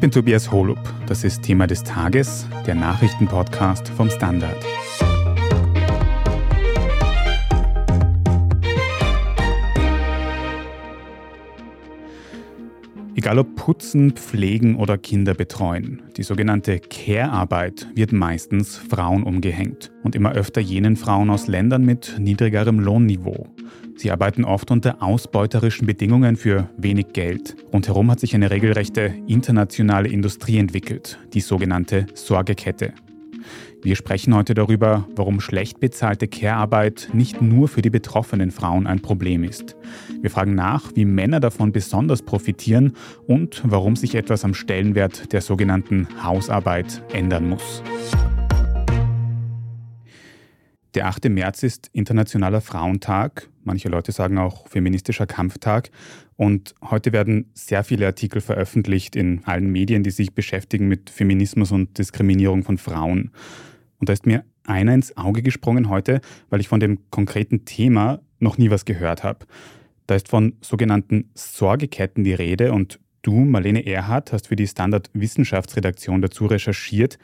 Ich bin Tobias Holub. Das ist Thema des Tages, der Nachrichtenpodcast vom Standard. Egal ob putzen, pflegen oder Kinder betreuen, die sogenannte Care-Arbeit wird meistens Frauen umgehängt und immer öfter jenen Frauen aus Ländern mit niedrigerem Lohnniveau. Sie arbeiten oft unter ausbeuterischen Bedingungen für wenig Geld. Rundherum hat sich eine regelrechte internationale Industrie entwickelt, die sogenannte Sorgekette. Wir sprechen heute darüber, warum schlecht bezahlte Care-Arbeit nicht nur für die betroffenen Frauen ein Problem ist. Wir fragen nach, wie Männer davon besonders profitieren und warum sich etwas am Stellenwert der sogenannten Hausarbeit ändern muss. Der 8. März ist Internationaler Frauentag. Manche Leute sagen auch feministischer Kampftag. Und heute werden sehr viele Artikel veröffentlicht in allen Medien, die sich beschäftigen mit Feminismus und Diskriminierung von Frauen. Und da ist mir einer ins Auge gesprungen heute, weil ich von dem konkreten Thema noch nie was gehört habe. Da ist von sogenannten Sorgeketten die Rede und du, Marlene Erhardt, hast für die Standard Wissenschaftsredaktion dazu recherchiert.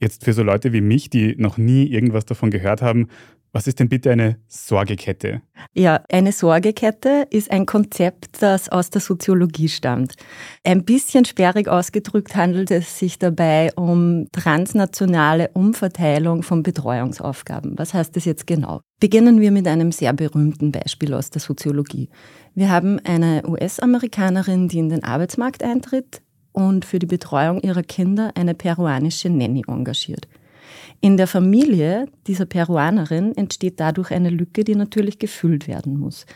Jetzt für so Leute wie mich, die noch nie irgendwas davon gehört haben, was ist denn bitte eine Sorgekette? Ja, eine Sorgekette ist ein Konzept, das aus der Soziologie stammt. Ein bisschen sperrig ausgedrückt handelt es sich dabei um transnationale Umverteilung von Betreuungsaufgaben. Was heißt das jetzt genau? Beginnen wir mit einem sehr berühmten Beispiel aus der Soziologie. Wir haben eine US-Amerikanerin, die in den Arbeitsmarkt eintritt und für die Betreuung ihrer Kinder eine peruanische Nanny engagiert. In der Familie dieser Peruanerin entsteht dadurch eine Lücke, die natürlich gefüllt werden muss.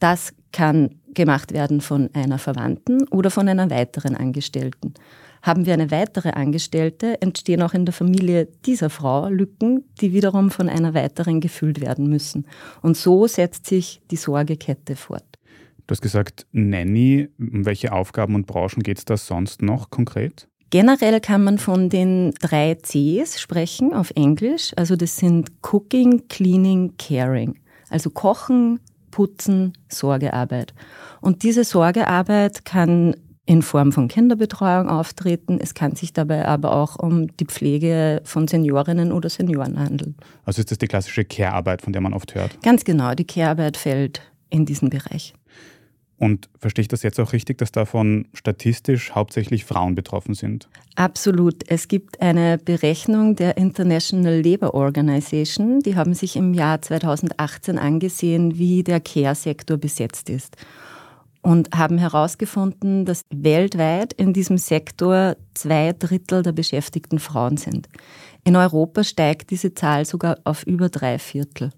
Das kann gemacht werden von einer Verwandten oder von einer weiteren Angestellten. Haben wir eine weitere Angestellte, entstehen auch in der Familie dieser Frau Lücken, die wiederum von einer weiteren gefüllt werden müssen. Und so setzt sich die Sorgekette fort. Du hast gesagt, Nanny. Um welche Aufgaben und Branchen geht es da sonst noch konkret? Generell kann man von den drei Cs sprechen auf Englisch. Also das sind Cooking, Cleaning, Caring. Also Kochen, Putzen, Sorgearbeit. Und diese Sorgearbeit kann in Form von Kinderbetreuung auftreten. Es kann sich dabei aber auch um die Pflege von Seniorinnen oder Senioren handeln. Also ist das die klassische Care-Arbeit, von der man oft hört? Ganz genau, die Care-Arbeit fällt in diesen Bereich. Und verstehe ich das jetzt auch richtig, dass davon statistisch hauptsächlich Frauen betroffen sind? Absolut. Es gibt eine Berechnung der International Labour Organization. Die haben sich im Jahr 2018 angesehen, wie der Care-Sektor besetzt ist. Und haben herausgefunden, dass weltweit in diesem Sektor zwei Drittel der Beschäftigten Frauen sind. In Europa steigt diese Zahl sogar auf über drei Viertel.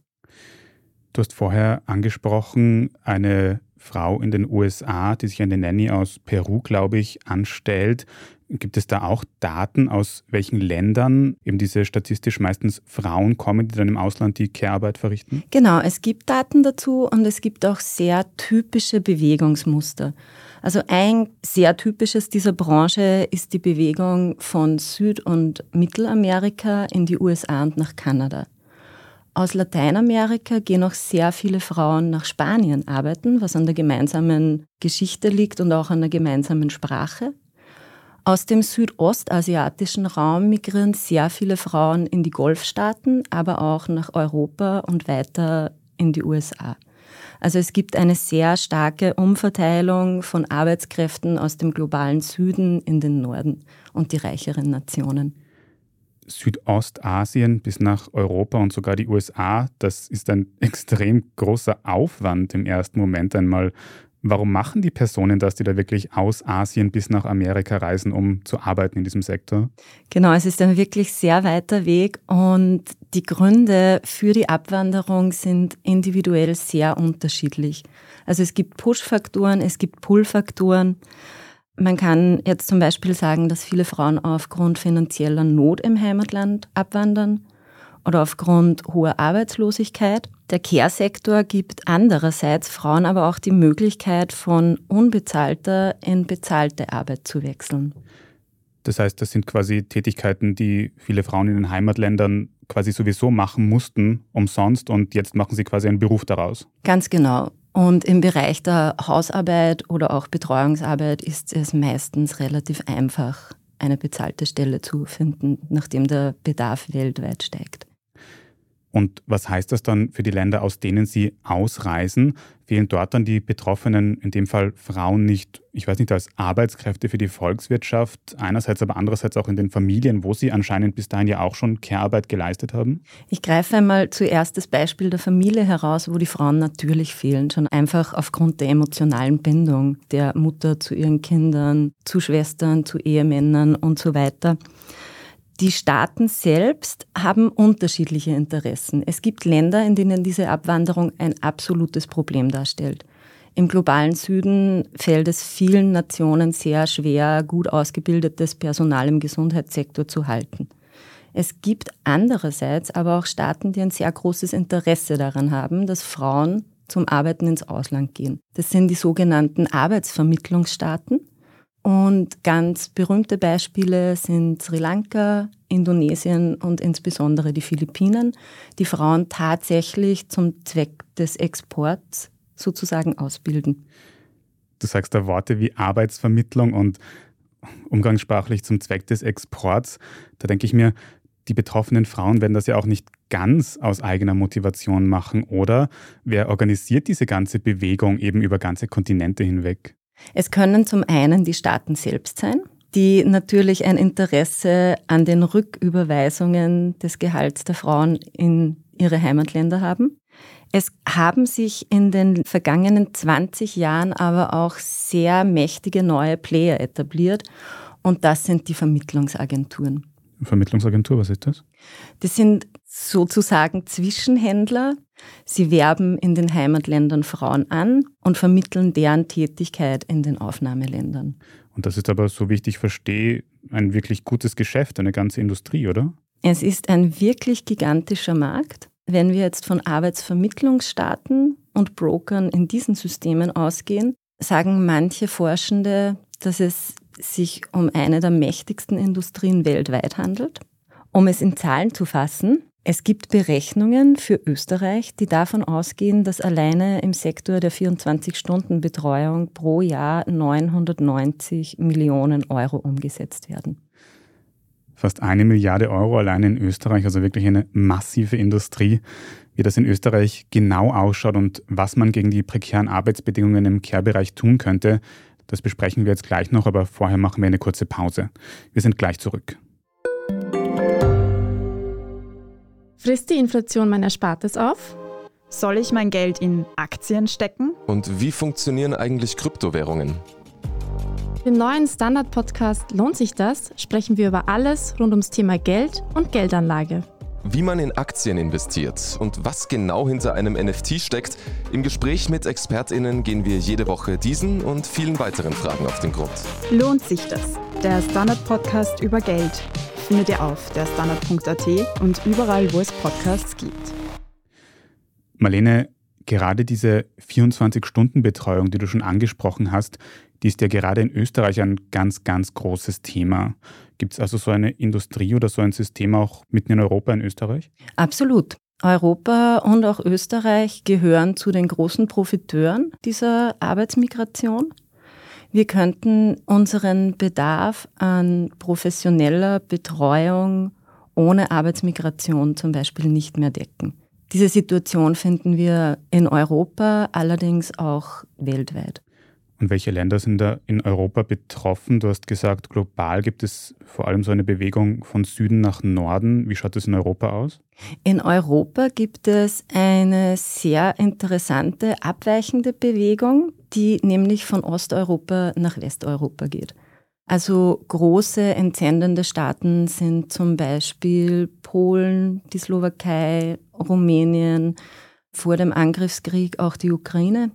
Du hast vorher angesprochen, eine Frau in den USA, die sich eine Nanny aus Peru, glaube ich, anstellt. Gibt es da auch Daten, aus welchen Ländern eben diese statistisch meistens Frauen kommen, die dann im Ausland die Care-Arbeit verrichten? Genau, es gibt Daten dazu und es gibt auch sehr typische Bewegungsmuster. Also ein sehr typisches dieser Branche ist die Bewegung von Süd- und Mittelamerika in die USA und nach Kanada. Aus Lateinamerika gehen auch sehr viele Frauen nach Spanien arbeiten, was an der gemeinsamen Geschichte liegt und auch an der gemeinsamen Sprache. Aus dem südostasiatischen Raum migrieren sehr viele Frauen in die Golfstaaten, aber auch nach Europa und weiter in die USA. Also es gibt eine sehr starke Umverteilung von Arbeitskräften aus dem globalen Süden in den Norden und die reicheren Nationen. Südostasien bis nach Europa und sogar die USA, das ist ein extrem großer Aufwand im ersten Moment einmal. Warum machen die Personen das, die da wirklich aus Asien bis nach Amerika reisen, um zu arbeiten in diesem Sektor? Genau, es ist ein wirklich sehr weiter Weg und die Gründe für die Abwanderung sind individuell sehr unterschiedlich. Also es gibt Push-Faktoren, es gibt Pull-Faktoren. Man kann jetzt zum Beispiel sagen, dass viele Frauen aufgrund finanzieller Not im Heimatland abwandern oder aufgrund hoher Arbeitslosigkeit. Der Care-Sektor gibt andererseits Frauen aber auch die Möglichkeit, von unbezahlter in bezahlte Arbeit zu wechseln. Das heißt, das sind quasi Tätigkeiten, die viele Frauen in den Heimatländern quasi sowieso machen mussten, umsonst, und jetzt machen sie quasi einen Beruf daraus. Ganz genau. Und im Bereich der Hausarbeit oder auch Betreuungsarbeit ist es meistens relativ einfach, eine bezahlte Stelle zu finden, nachdem der Bedarf weltweit steigt. Und was heißt das dann für die Länder, aus denen sie ausreisen? Fehlen dort dann die Betroffenen, in dem Fall Frauen, nicht, ich weiß nicht, als Arbeitskräfte für die Volkswirtschaft, einerseits, aber andererseits auch in den Familien, wo sie anscheinend bis dahin ja auch schon Care-Arbeit geleistet haben? Ich greife einmal zuerst das Beispiel der Familie heraus, wo die Frauen natürlich fehlen, schon einfach aufgrund der emotionalen Bindung der Mutter zu ihren Kindern, zu Schwestern, zu Ehemännern und so weiter. Die Staaten selbst haben unterschiedliche Interessen. Es gibt Länder, in denen diese Abwanderung ein absolutes Problem darstellt. Im globalen Süden fällt es vielen Nationen sehr schwer, gut ausgebildetes Personal im Gesundheitssektor zu halten. Es gibt andererseits aber auch Staaten, die ein sehr großes Interesse daran haben, dass Frauen zum Arbeiten ins Ausland gehen. Das sind die sogenannten Arbeitsvermittlungsstaaten. Und ganz berühmte Beispiele sind Sri Lanka, Indonesien und insbesondere die Philippinen, die Frauen tatsächlich zum Zweck des Exports sozusagen ausbilden. Du sagst da Worte wie Arbeitsvermittlung und umgangssprachlich zum Zweck des Exports. Da denke ich mir, die betroffenen Frauen werden das ja auch nicht ganz aus eigener Motivation machen, oder? Wer organisiert diese ganze Bewegung eben über ganze Kontinente hinweg? Es können zum einen die Staaten selbst sein, die natürlich ein Interesse an den Rücküberweisungen des Gehalts der Frauen in ihre Heimatländer haben. Es haben sich in den vergangenen 20 Jahren aber auch sehr mächtige neue Player etabliert und das sind die Vermittlungsagenturen. Vermittlungsagentur, was ist das? Das sind sozusagen Zwischenhändler. Sie werben in den Heimatländern Frauen an und vermitteln deren Tätigkeit in den Aufnahmeländern. Und das ist aber, so wie ich dich verstehe, ein wirklich gutes Geschäft, eine ganze Industrie, oder? Es ist ein wirklich gigantischer Markt. Wenn wir jetzt von Arbeitsvermittlungsstaaten und Brokern in diesen Systemen ausgehen, sagen manche Forschende, dass es sich um eine der mächtigsten Industrien weltweit handelt. Um es in Zahlen zu fassen, es gibt Berechnungen für Österreich, die davon ausgehen, dass alleine im Sektor der 24-Stunden-Betreuung pro Jahr 990 Millionen Euro umgesetzt werden. Fast eine Milliarde Euro allein in Österreich, also wirklich eine massive Industrie. Wie das in Österreich genau ausschaut und was man gegen die prekären Arbeitsbedingungen im Care-Bereich tun könnte, das besprechen wir jetzt gleich noch, aber vorher machen wir eine kurze Pause. Wir sind gleich zurück. Frisst die Inflation mein Erspartes auf? Soll ich mein Geld in Aktien stecken? Und wie funktionieren eigentlich Kryptowährungen? Im neuen Standard-Podcast Lohnt sich das? sprechen wir über alles rund ums Thema Geld und Geldanlage. Wie man in Aktien investiert und was genau hinter einem NFT steckt, im Gespräch mit ExpertInnen gehen wir jede Woche diesen und vielen weiteren Fragen auf den Grund. Lohnt sich das? Der Standard-Podcast über Geld findet ihr auf der Standard.at und überall, wo es Podcasts gibt. Marlene, gerade diese 24-Stunden-Betreuung, die du schon angesprochen hast, die ist ja gerade in Österreich ein ganz, ganz großes Thema. Gibt es also so eine Industrie oder so ein System auch mitten in Europa, in Österreich? Absolut. Europa und auch Österreich gehören zu den großen Profiteuren dieser Arbeitsmigration. Wir könnten unseren Bedarf an professioneller Betreuung ohne Arbeitsmigration zum Beispiel nicht mehr decken. Diese Situation finden wir in Europa, allerdings auch weltweit. Und welche Länder sind da in Europa betroffen? Du hast gesagt, global gibt es vor allem so eine Bewegung von Süden nach Norden. Wie schaut es in Europa aus? In Europa gibt es eine sehr interessante, abweichende Bewegung, die nämlich von Osteuropa nach Westeuropa geht. Also große entsendende Staaten sind zum Beispiel Polen, die Slowakei, Rumänien, vor dem Angriffskrieg auch die Ukraine.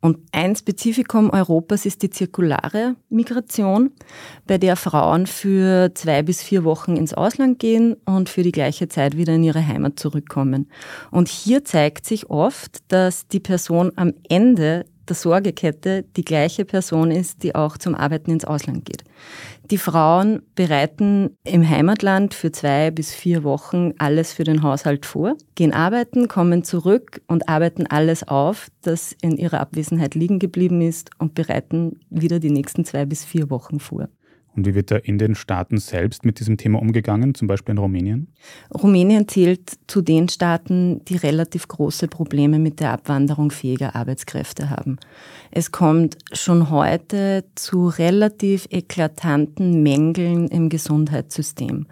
Und ein Spezifikum Europas ist die zirkulare Migration, bei der Frauen für zwei bis vier Wochen ins Ausland gehen und für die gleiche Zeit wieder in ihre Heimat zurückkommen. Und hier zeigt sich oft, dass die Person am Ende der Sorgekette die gleiche Person ist, die auch zum Arbeiten ins Ausland geht. Die Frauen bereiten im Heimatland für zwei bis vier Wochen alles für den Haushalt vor, gehen arbeiten, kommen zurück und arbeiten alles auf, das in ihrer Abwesenheit liegen geblieben ist und bereiten wieder die nächsten zwei bis vier Wochen vor. Und wie wird da in den Staaten selbst mit diesem Thema umgegangen, zum Beispiel in Rumänien? Rumänien zählt zu den Staaten, die relativ große Probleme mit der Abwanderung fähiger Arbeitskräfte haben. Es kommt schon heute zu relativ eklatanten Mängeln im Gesundheitssystem.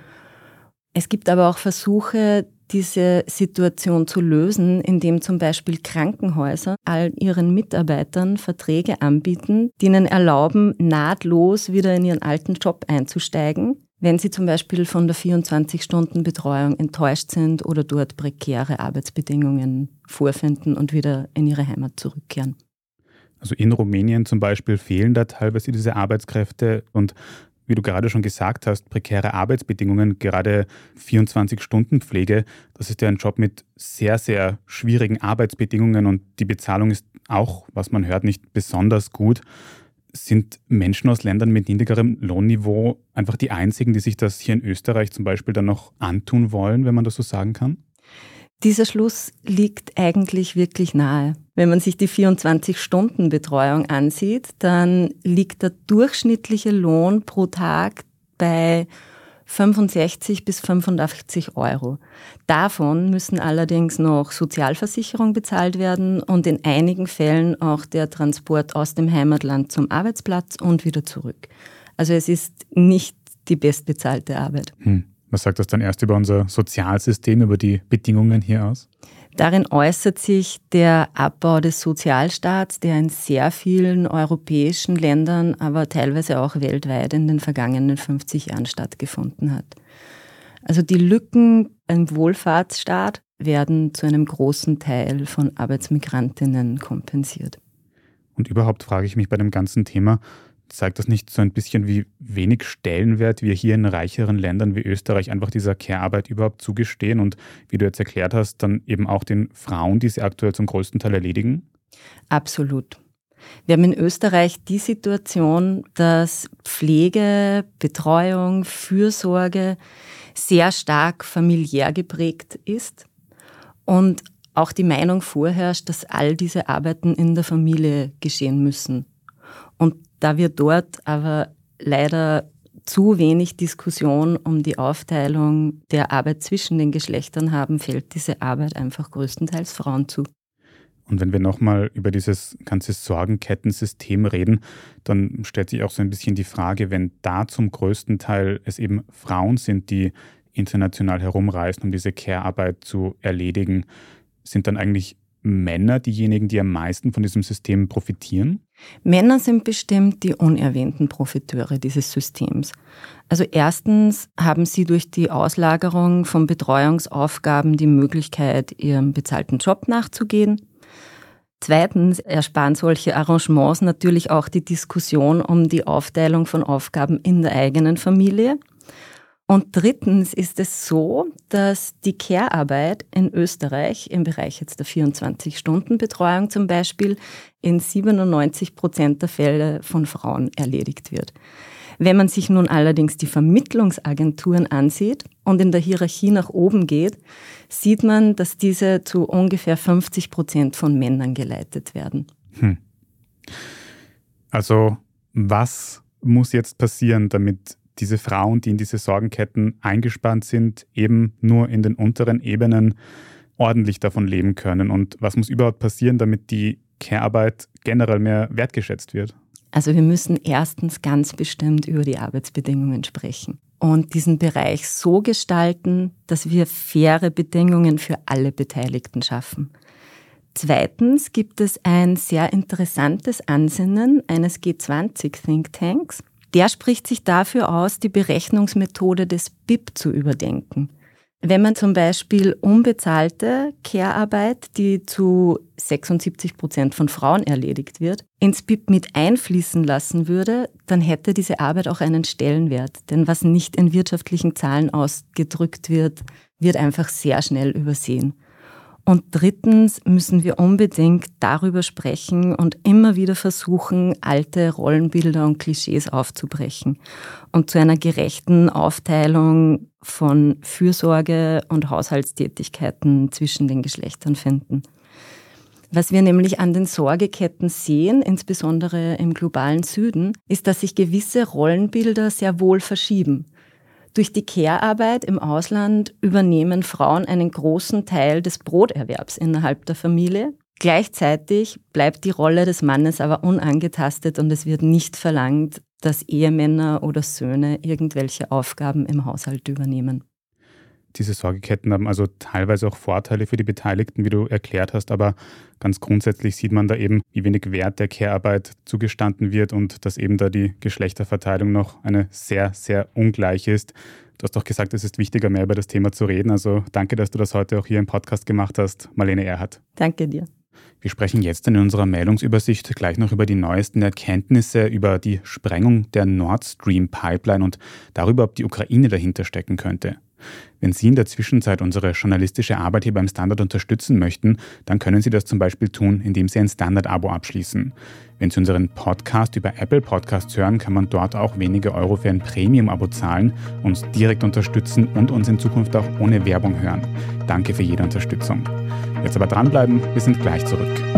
Es gibt aber auch Versuche, diese Situation zu lösen, indem zum Beispiel Krankenhäuser all ihren Mitarbeitern Verträge anbieten, die ihnen erlauben, nahtlos wieder in ihren alten Job einzusteigen, wenn sie zum Beispiel von der 24-Stunden-Betreuung enttäuscht sind oder dort prekäre Arbeitsbedingungen vorfinden und wieder in ihre Heimat zurückkehren. Also in Rumänien zum Beispiel fehlen da teilweise diese Arbeitskräfte und wie du gerade schon gesagt hast, prekäre Arbeitsbedingungen, gerade 24-Stunden-Pflege, das ist ja ein Job mit sehr, sehr schwierigen Arbeitsbedingungen und die Bezahlung ist auch, was man hört, nicht besonders gut. Sind Menschen aus Ländern mit niedrigerem Lohnniveau einfach die einzigen, die sich das hier in Österreich zum Beispiel dann noch antun wollen, wenn man das so sagen kann? Dieser Schluss liegt eigentlich wirklich nahe. Wenn man sich die 24-Stunden-Betreuung ansieht, dann liegt der durchschnittliche Lohn pro Tag bei 65 bis 85 Euro. Davon müssen allerdings noch Sozialversicherung bezahlt werden und in einigen Fällen auch der Transport aus dem Heimatland zum Arbeitsplatz und wieder zurück. Also es ist nicht die bestbezahlte Arbeit. Hm. Was sagt das dann erst über unser Sozialsystem, über die Bedingungen hier aus? Darin äußert sich der Abbau des Sozialstaats, der in sehr vielen europäischen Ländern, aber teilweise auch weltweit in den vergangenen 50 Jahren stattgefunden hat. Also die Lücken im Wohlfahrtsstaat werden zu einem großen Teil von Arbeitsmigrantinnen kompensiert. Und überhaupt frage ich mich bei dem ganzen Thema, zeigt das nicht so ein bisschen, wie wenig Stellenwert wir hier in reicheren Ländern wie Österreich einfach dieser Care-Arbeit überhaupt zugestehen und wie du jetzt erklärt hast, dann eben auch den Frauen, die sie aktuell zum größten Teil erledigen? Absolut. Wir haben in Österreich die Situation, dass Pflege, Betreuung, Fürsorge sehr stark familiär geprägt ist und auch die Meinung vorherrscht, dass all diese Arbeiten in der Familie geschehen müssen. Und da wir dort aber leider zu wenig Diskussion um die Aufteilung der Arbeit zwischen den Geschlechtern haben, fällt diese Arbeit einfach größtenteils Frauen zu. Und wenn wir nochmal über dieses ganze Sorgenkettensystem reden, dann stellt sich auch so ein bisschen die Frage, wenn da zum größten Teil es eben Frauen sind, die international herumreisen, um diese Care-Arbeit zu erledigen, sind dann eigentlich Männer diejenigen, die am meisten von diesem System profitieren? Männer sind bestimmt die unerwähnten Profiteure dieses Systems. Also erstens haben sie durch die Auslagerung von Betreuungsaufgaben die Möglichkeit, ihrem bezahlten Job nachzugehen. Zweitens ersparen solche Arrangements natürlich auch die Diskussion um die Aufteilung von Aufgaben in der eigenen Familie. Und drittens ist es so, dass die Care-Arbeit in Österreich im Bereich jetzt der 24-Stunden-Betreuung zum Beispiel in 97 Prozent der Fälle von Frauen erledigt wird. Wenn man sich nun allerdings die Vermittlungsagenturen ansieht und in der Hierarchie nach oben geht, sieht man, dass diese zu ungefähr 50 Prozent von Männern geleitet werden. Hm. Also was muss jetzt passieren, damit diese Frauen, die in diese Sorgenketten eingespannt sind, eben nur in den unteren Ebenen ordentlich davon leben können? Und was muss überhaupt passieren, damit die Care-Arbeit generell mehr wertgeschätzt wird? Also wir müssen erstens ganz bestimmt über die Arbeitsbedingungen sprechen und diesen Bereich so gestalten, dass wir faire Bedingungen für alle Beteiligten schaffen. Zweitens gibt es ein sehr interessantes Ansinnen eines G20-Thinktanks, der spricht sich dafür aus, die Berechnungsmethode des BIP zu überdenken. Wenn man zum Beispiel unbezahlte Care-Arbeit, die zu 76 Prozent von Frauen erledigt wird, ins BIP mit einfließen lassen würde, dann hätte diese Arbeit auch einen Stellenwert. Denn was nicht in wirtschaftlichen Zahlen ausgedrückt wird, wird einfach sehr schnell übersehen. Und drittens müssen wir unbedingt darüber sprechen und immer wieder versuchen, alte Rollenbilder und Klischees aufzubrechen und zu einer gerechten Aufteilung von Fürsorge und Haushaltstätigkeiten zwischen den Geschlechtern finden. Was wir nämlich an den Sorgeketten sehen, insbesondere im globalen Süden, ist, dass sich gewisse Rollenbilder sehr wohl verschieben. Durch die Care-Arbeit im Ausland übernehmen Frauen einen großen Teil des Broterwerbs innerhalb der Familie. Gleichzeitig bleibt die Rolle des Mannes aber unangetastet und es wird nicht verlangt, dass Ehemänner oder Söhne irgendwelche Aufgaben im Haushalt übernehmen. Diese Sorgeketten haben also teilweise auch Vorteile für die Beteiligten, wie du erklärt hast, aber ganz grundsätzlich sieht man da eben, wie wenig Wert der Care-Arbeit zugestanden wird und dass eben da die Geschlechterverteilung noch eine sehr, sehr ungleich ist. Du hast doch gesagt, es ist wichtiger, mehr über das Thema zu reden. Also danke, dass du das heute auch hier im Podcast gemacht hast, Marlene Erhardt. Danke dir. Wir sprechen jetzt in unserer Meldungsübersicht gleich noch über die neuesten Erkenntnisse über die Sprengung der Nord Stream Pipeline und darüber, ob die Ukraine dahinter stecken könnte. Wenn Sie in der Zwischenzeit unsere journalistische Arbeit hier beim Standard unterstützen möchten, dann können Sie das zum Beispiel tun, indem Sie ein Standard-Abo abschließen. Wenn Sie unseren Podcast über Apple Podcasts hören, kann man dort auch wenige Euro für ein Premium-Abo zahlen, uns direkt unterstützen und uns in Zukunft auch ohne Werbung hören. Danke für jede Unterstützung. Jetzt aber dranbleiben, wir sind gleich zurück.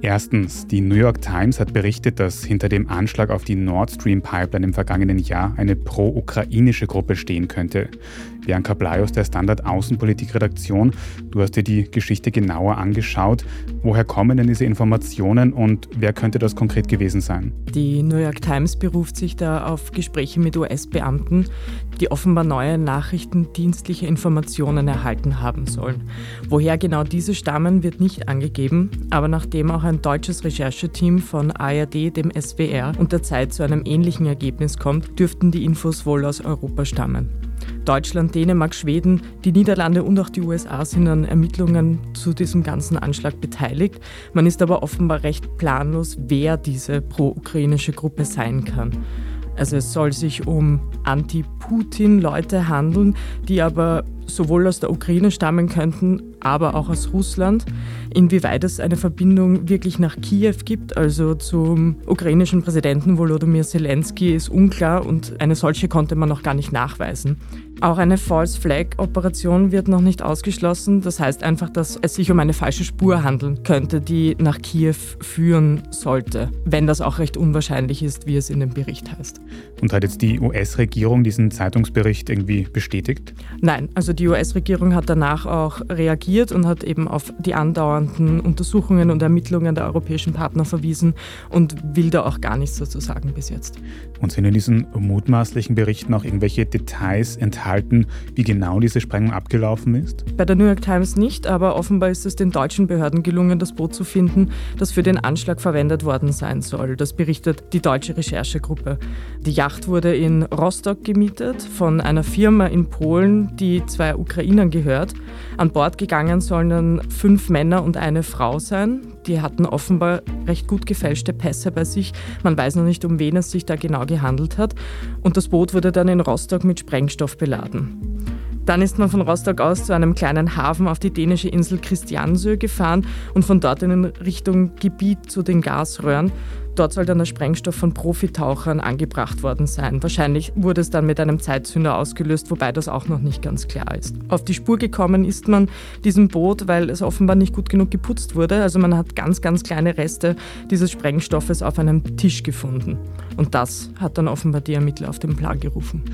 Erstens, die New York Times hat berichtet, dass hinter dem Anschlag auf die Nord Stream Pipeline im vergangenen Jahr eine pro-ukrainische Gruppe stehen könnte. Bianca Blei aus der Standard Außenpolitik-Redaktion, du hast dir die Geschichte genauer angeschaut. Woher kommen denn diese Informationen und wer könnte das konkret gewesen sein? Die New York Times beruft sich da auf Gespräche mit US-Beamten, die offenbar neue nachrichtendienstliche Informationen erhalten haben sollen. Woher genau diese stammen, wird nicht angegeben, aber nachdem auch ein deutsches Rechercheteam von ARD, dem SWR und der Zeit zu einem ähnlichen Ergebnis kommt, dürften die Infos wohl aus Europa stammen. Deutschland, Dänemark, Schweden, die Niederlande und auch die USA sind an Ermittlungen zu diesem ganzen Anschlag beteiligt. Man ist aber offenbar recht planlos, wer diese pro-ukrainische Gruppe sein kann. Also es soll sich um Anti-Putin-Leute handeln, die aber sowohl aus der Ukraine stammen könnten, aber auch aus Russland. Inwieweit es eine Verbindung wirklich nach Kiew gibt, also zum ukrainischen Präsidenten Volodymyr Zelensky, ist unklar und eine solche konnte man noch gar nicht nachweisen. Auch eine False Flag Operation wird noch nicht ausgeschlossen. Das heißt einfach, dass es sich um eine falsche Spur handeln könnte, die nach Kiew führen sollte, wenn das auch recht unwahrscheinlich ist, wie es in dem Bericht heißt. Und hat jetzt die US-Regierung diesen Zeitungsbericht irgendwie bestätigt? Nein, also die US-Regierung hat danach auch reagiert und hat eben auf die andauernden Untersuchungen und Ermittlungen der europäischen Partner verwiesen und will da auch gar nichts dazu sagen bis jetzt. Und sind in diesen mutmaßlichen Berichten auch irgendwelche Details enthalten, wie genau diese Sprengung abgelaufen ist? Bei der New York Times nicht, aber offenbar ist es den deutschen Behörden gelungen, das Boot zu finden, das für den Anschlag verwendet worden sein soll. Das berichtet die deutsche Recherchegruppe. Die Yacht wurde in Rostock gemietet von einer Firma in Polen, die zwei Ukrainern gehört. An Bord gegangen sollen fünf Männer und eine Frau sein. Die hatten offenbar recht gut gefälschte Pässe bei sich. Man weiß noch nicht, um wen es sich da genau gehandelt hat. Und das Boot wurde dann in Rostock mit Sprengstoff beladen. Dann ist man von Rostock aus zu einem kleinen Hafen auf die dänische Insel Christiansö gefahren und von dort in Richtung Gebiet zu den Gasröhren. Dort soll dann der Sprengstoff von Profitauchern angebracht worden sein. Wahrscheinlich wurde es dann mit einem Zeitzünder ausgelöst, wobei das auch noch nicht ganz klar ist. Auf die Spur gekommen ist man diesem Boot, weil es offenbar nicht gut genug geputzt wurde. Also man hat ganz, ganz kleine Reste dieses Sprengstoffes auf einem Tisch gefunden. Und das hat dann offenbar die Ermittler auf den Plan gerufen.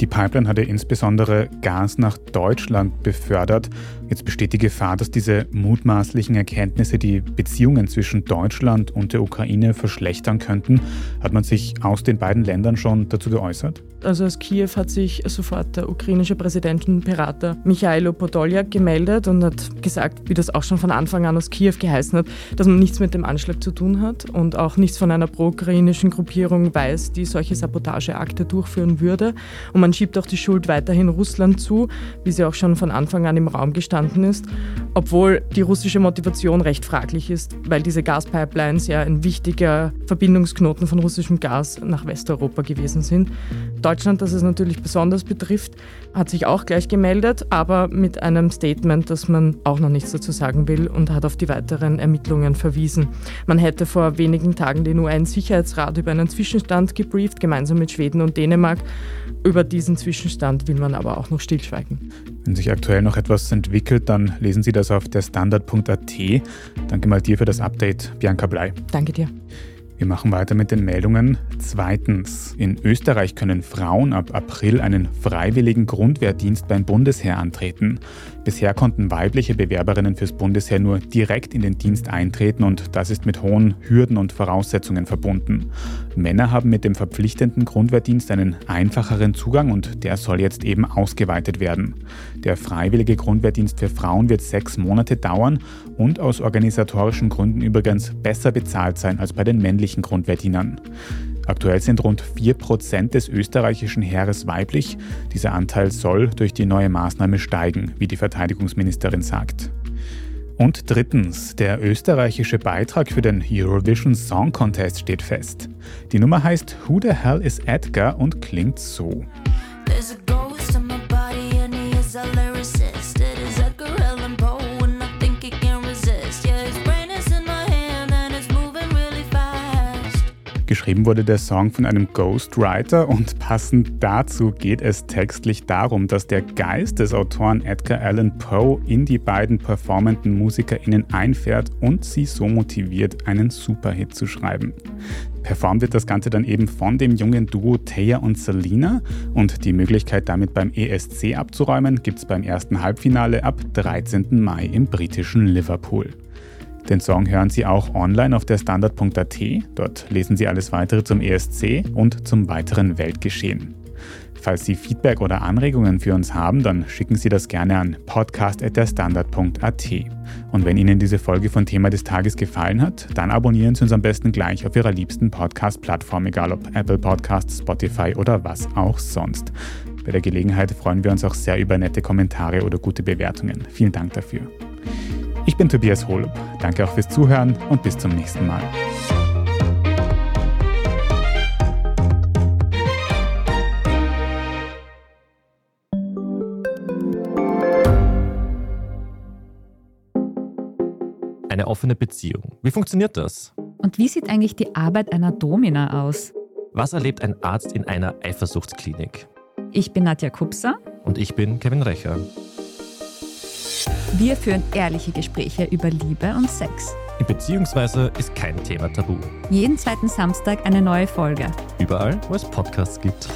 Die Pipeline hatte insbesondere Gas nach Deutschland befördert. Jetzt besteht die Gefahr, dass diese mutmaßlichen Erkenntnisse die Beziehungen zwischen Deutschland und der Ukraine verschlechtern könnten. Hat man sich aus den beiden Ländern schon dazu geäußert? Also aus Kiew hat sich sofort der ukrainische Präsidentenberater Michailo Podoljak gemeldet und hat gesagt, wie das auch schon von Anfang an aus Kiew geheißen hat, dass man nichts mit dem Anschlag zu tun hat und auch nichts von einer pro-ukrainischen Gruppierung weiß, die solche Sabotageakte durchführen würde. Und man schiebt auch die Schuld weiterhin Russland zu, wie sie auch schon von Anfang an im Raum gestanden ist, obwohl die russische Motivation recht fraglich ist, weil diese Gaspipelines ja ein wichtiger Verbindungsknoten von russischem Gas nach Westeuropa gewesen sind. Deutschland, das es natürlich besonders betrifft, hat sich auch gleich gemeldet, aber mit einem Statement, dass man auch noch nichts dazu sagen will und hat auf die weiteren Ermittlungen verwiesen. Man hätte vor wenigen Tagen den UN-Sicherheitsrat über einen Zwischenstand gebrieft, gemeinsam mit Schweden und Dänemark. Über diesen Zwischenstand will man aber auch noch stillschweigen. Wenn sich aktuell noch etwas entwickelt, dann lesen Sie das auf der Standard.at. Danke mal dir für das Update, Bianca Blei. Danke dir. Wir machen weiter mit den Meldungen. Zweitens. In Österreich können Frauen ab April einen freiwilligen Grundwehrdienst beim Bundesheer antreten. Bisher konnten weibliche Bewerberinnen fürs Bundesheer nur direkt in den Dienst eintreten und das ist mit hohen Hürden und Voraussetzungen verbunden. Männer haben mit dem verpflichtenden Grundwehrdienst einen einfacheren Zugang und der soll jetzt eben ausgeweitet werden. Der freiwillige Grundwehrdienst für Frauen wird sechs Monate dauern und aus organisatorischen Gründen übrigens besser bezahlt sein als bei den männlichen Grundwehrdienern. Aktuell sind rund 4% des österreichischen Heeres weiblich. Dieser Anteil soll durch die neue Maßnahme steigen, wie die Verteidigungsministerin sagt. Und drittens, der österreichische Beitrag für den Eurovision Song Contest steht fest. Die Nummer heißt Who the Hell is Edgar und klingt so. Geschrieben wurde der Song von einem Ghostwriter und passend dazu geht es textlich darum, dass der Geist des Autoren Edgar Allan Poe in die beiden performenden MusikerInnen einfährt und sie so motiviert, einen Superhit zu schreiben. Performt wird das Ganze dann eben von dem jungen Duo Taya und Selina und die Möglichkeit damit beim ESC abzuräumen gibt es beim ersten Halbfinale ab 13. Mai im britischen Liverpool. Den Song hören Sie auch online auf der Standard.at. Dort lesen Sie alles weitere zum ESC und zum weiteren Weltgeschehen. Falls Sie Feedback oder Anregungen für uns haben, dann schicken Sie das gerne an podcast.derstandard.at. Und wenn Ihnen diese Folge von Thema des Tages gefallen hat, dann abonnieren Sie uns am besten gleich auf Ihrer liebsten Podcast-Plattform, egal ob Apple Podcasts, Spotify oder was auch sonst. Bei der Gelegenheit freuen wir uns auch sehr über nette Kommentare oder gute Bewertungen. Vielen Dank dafür. Ich bin Tobias Holub. Danke auch fürs Zuhören und bis zum nächsten Mal. Eine offene Beziehung. Wie funktioniert das? Und wie sieht eigentlich die Arbeit einer Domina aus? Was erlebt ein Arzt in einer Eifersuchtsklinik? Ich bin Nadja Kupser. Und ich bin Kevin Recher. Wir führen ehrliche Gespräche über Liebe und Sex. Beziehungsweise ist kein Thema tabu. Jeden zweiten Samstag eine neue Folge. Überall, wo es Podcasts gibt.